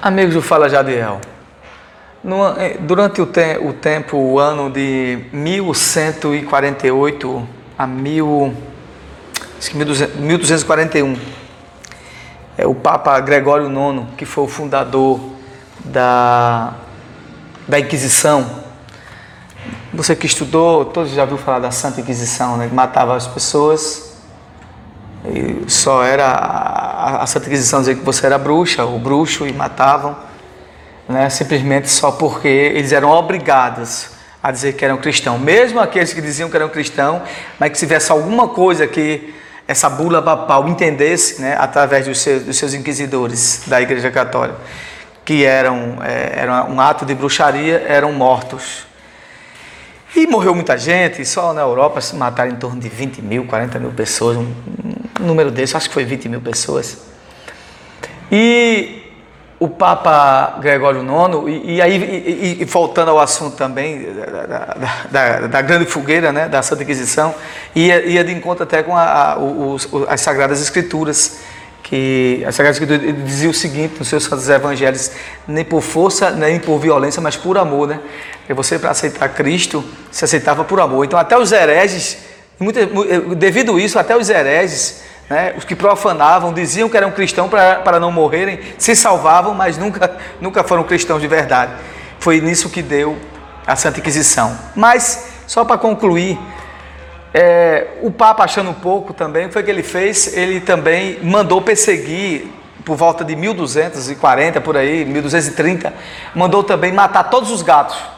Amigos do Fala Jadiel, no, eh, durante o, te, o, tempo, o ano de 1148 a mil, acho que 1241, é, o Papa Gregório IX, que foi o fundador da, da Inquisição, você que estudou, todos já ouviram falar da Santa Inquisição, né, que matava as pessoas e só era a, a Inquisição dizer que você era bruxa ou bruxo e matavam, né, simplesmente só porque eles eram obrigados a dizer que eram cristãos. Mesmo aqueles que diziam que eram cristãos, mas que se tivesse alguma coisa que essa bula papal entendesse, né, através dos seus, dos seus inquisidores da Igreja Católica, que eram é, era um ato de bruxaria, eram mortos. E morreu muita gente, só na Europa se mataram em torno de 20 mil, 40 mil pessoas, um, um número desse, acho que foi 20 mil pessoas. E o Papa Gregório IX, e, e aí, e, e, voltando ao assunto também da, da, da, grande fogueira né, da Santa Inquisição, ia, ia de encontro até com a, a, os, as Sagradas Escrituras, que a Sagrada Escritura dizia o seguinte nos seus santos evangelhos, nem por força, nem por violência, mas por amor, né? E você, para aceitar Cristo, se aceitava por amor. Então, até os hereges, devido a isso, até os hereges, né, os que profanavam, diziam que eram cristãos para, não morrerem, se salvavam, mas nunca, nunca foram cristãos de verdade. Foi nisso que deu a Santa Inquisição. Mas, só para concluir, é, o Papa, achando pouco também, o que foi que ele fez? Ele também mandou perseguir, por volta de 1240, por aí, 1230, mandou também matar todos os gatos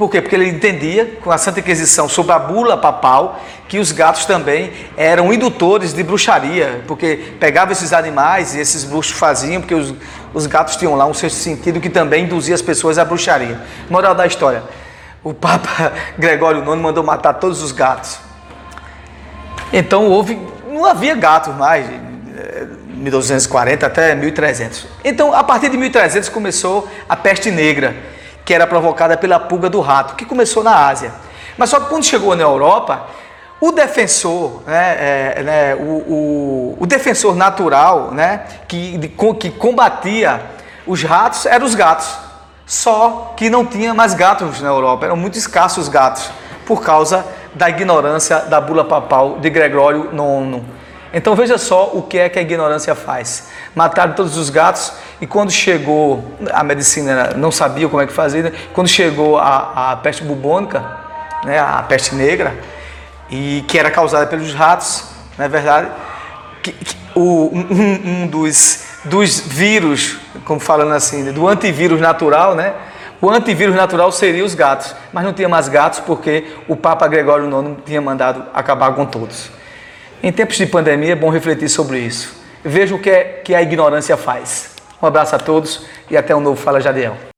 por quê? Porque ele entendia, com a Santa Inquisição, sobre a bula papal, que os gatos também eram indutores de bruxaria, porque pegavam esses animais e esses bruxos faziam, porque os, os gatos tinham lá um sexto sentido que também induzia as pessoas à bruxaria. Moral da história: o Papa Gregório IX mandou matar todos os gatos. Então houve, não havia gatos mais, 1240 até 1300. Então, a partir de 1300 começou a peste negra que era provocada pela pulga do rato, que começou na Ásia. Mas só que quando chegou na Europa, o defensor, né, é, né, o, o, o, defensor natural né, que, que combatia os ratos eram os gatos. Só que não tinha mais gatos na Europa, eram muito escassos gatos, por causa da ignorância da bula papal de Gregório IX. Então veja só o que é que a ignorância faz. Mataram todos os gatos e quando chegou, a medicina não sabia como é que fazer, né? quando chegou a, a peste bubônica, né? a peste negra, e que era causada pelos ratos, não é verdade? Que, que, o, um, um dos, dos vírus, como falando assim, do antivírus natural, né? O antivírus natural seria os gatos, mas não tinha mais gatos porque o Papa Gregório IX tinha mandado acabar com todos. Em tempos de pandemia é bom refletir sobre isso. Veja o que, é, que a ignorância faz. Um abraço a todos e até um novo Fala Jadiel.